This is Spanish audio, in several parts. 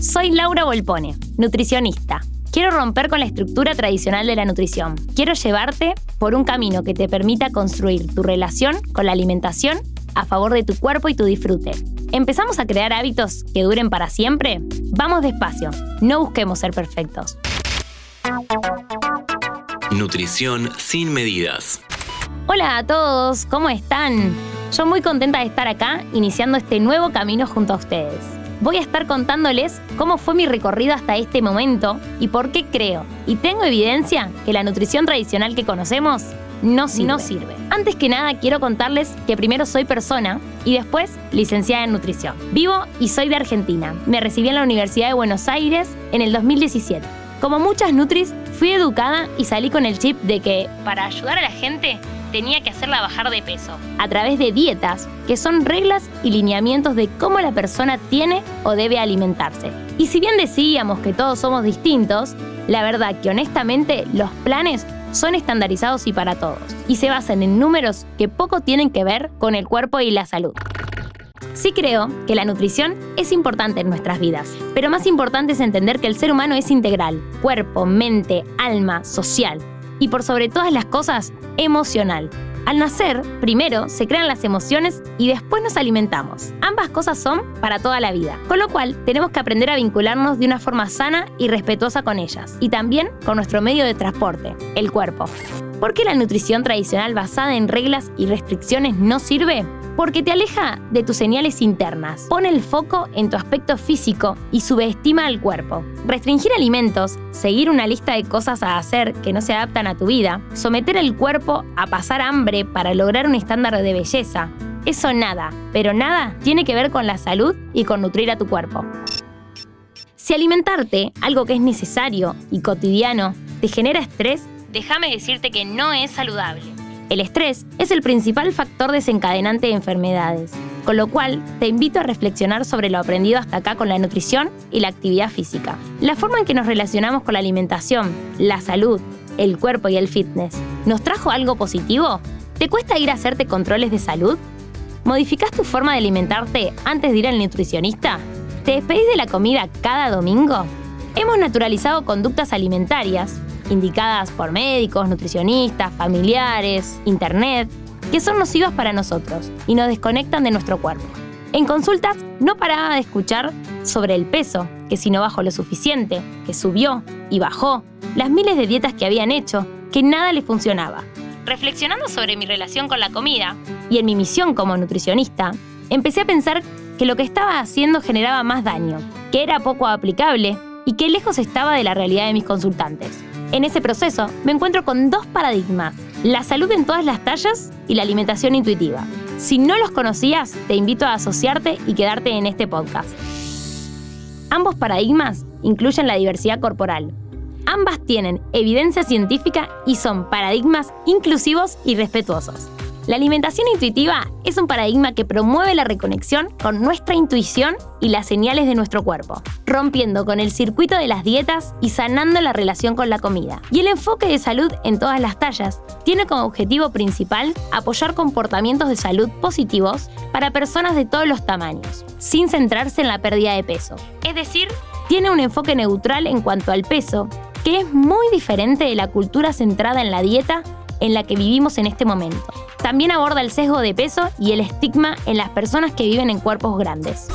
Soy Laura Volpone, nutricionista. Quiero romper con la estructura tradicional de la nutrición. Quiero llevarte por un camino que te permita construir tu relación con la alimentación a favor de tu cuerpo y tu disfrute. ¿Empezamos a crear hábitos que duren para siempre? Vamos despacio, no busquemos ser perfectos. Nutrición sin medidas. Hola a todos, ¿cómo están? Yo muy contenta de estar acá iniciando este nuevo camino junto a ustedes. Voy a estar contándoles cómo fue mi recorrido hasta este momento y por qué creo y tengo evidencia que la nutrición tradicional que conocemos no sirve. no sirve. Antes que nada quiero contarles que primero soy persona y después licenciada en nutrición. Vivo y soy de Argentina. Me recibí en la Universidad de Buenos Aires en el 2017. Como muchas nutris, fui educada y salí con el chip de que para ayudar a la gente tenía que hacerla bajar de peso, a través de dietas, que son reglas y lineamientos de cómo la persona tiene o debe alimentarse. Y si bien decíamos que todos somos distintos, la verdad que honestamente los planes son estandarizados y para todos, y se basan en números que poco tienen que ver con el cuerpo y la salud. Sí creo que la nutrición es importante en nuestras vidas, pero más importante es entender que el ser humano es integral, cuerpo, mente, alma, social y por sobre todas las cosas, emocional. Al nacer, primero se crean las emociones y después nos alimentamos. Ambas cosas son para toda la vida, con lo cual tenemos que aprender a vincularnos de una forma sana y respetuosa con ellas, y también con nuestro medio de transporte, el cuerpo. ¿Por qué la nutrición tradicional basada en reglas y restricciones no sirve? Porque te aleja de tus señales internas, pone el foco en tu aspecto físico y subestima al cuerpo. Restringir alimentos, seguir una lista de cosas a hacer que no se adaptan a tu vida, someter el cuerpo a pasar hambre para lograr un estándar de belleza, eso nada, pero nada tiene que ver con la salud y con nutrir a tu cuerpo. Si alimentarte, algo que es necesario y cotidiano, te genera estrés, déjame decirte que no es saludable. El estrés es el principal factor desencadenante de enfermedades, con lo cual te invito a reflexionar sobre lo aprendido hasta acá con la nutrición y la actividad física. La forma en que nos relacionamos con la alimentación, la salud, el cuerpo y el fitness, ¿nos trajo algo positivo? ¿Te cuesta ir a hacerte controles de salud? ¿Modificás tu forma de alimentarte antes de ir al nutricionista? ¿Te despedís de la comida cada domingo? Hemos naturalizado conductas alimentarias indicadas por médicos, nutricionistas, familiares, internet, que son nocivas para nosotros y nos desconectan de nuestro cuerpo. En consultas no paraba de escuchar sobre el peso, que si no bajó lo suficiente, que subió y bajó, las miles de dietas que habían hecho, que nada les funcionaba. Reflexionando sobre mi relación con la comida y en mi misión como nutricionista, empecé a pensar que lo que estaba haciendo generaba más daño, que era poco aplicable y que lejos estaba de la realidad de mis consultantes. En ese proceso me encuentro con dos paradigmas, la salud en todas las tallas y la alimentación intuitiva. Si no los conocías, te invito a asociarte y quedarte en este podcast. Ambos paradigmas incluyen la diversidad corporal. Ambas tienen evidencia científica y son paradigmas inclusivos y respetuosos. La alimentación intuitiva es un paradigma que promueve la reconexión con nuestra intuición y las señales de nuestro cuerpo, rompiendo con el circuito de las dietas y sanando la relación con la comida. Y el enfoque de salud en todas las tallas tiene como objetivo principal apoyar comportamientos de salud positivos para personas de todos los tamaños, sin centrarse en la pérdida de peso. Es decir, tiene un enfoque neutral en cuanto al peso, que es muy diferente de la cultura centrada en la dieta en la que vivimos en este momento. También aborda el sesgo de peso y el estigma en las personas que viven en cuerpos grandes.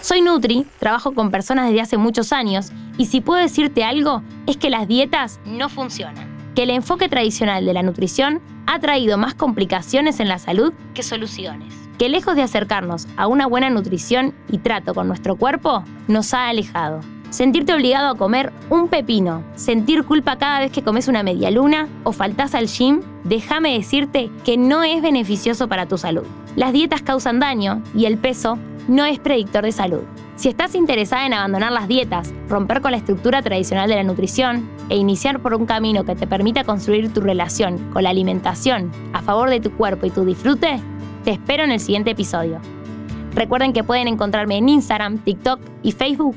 Soy Nutri, trabajo con personas desde hace muchos años y si puedo decirte algo es que las dietas no funcionan, que el enfoque tradicional de la nutrición ha traído más complicaciones en la salud que soluciones, que lejos de acercarnos a una buena nutrición y trato con nuestro cuerpo, nos ha alejado sentirte obligado a comer un pepino, sentir culpa cada vez que comes una media luna o faltas al gym, déjame decirte que no es beneficioso para tu salud. Las dietas causan daño y el peso no es predictor de salud. Si estás interesada en abandonar las dietas, romper con la estructura tradicional de la nutrición e iniciar por un camino que te permita construir tu relación con la alimentación a favor de tu cuerpo y tu disfrute, te espero en el siguiente episodio. Recuerden que pueden encontrarme en Instagram, TikTok y Facebook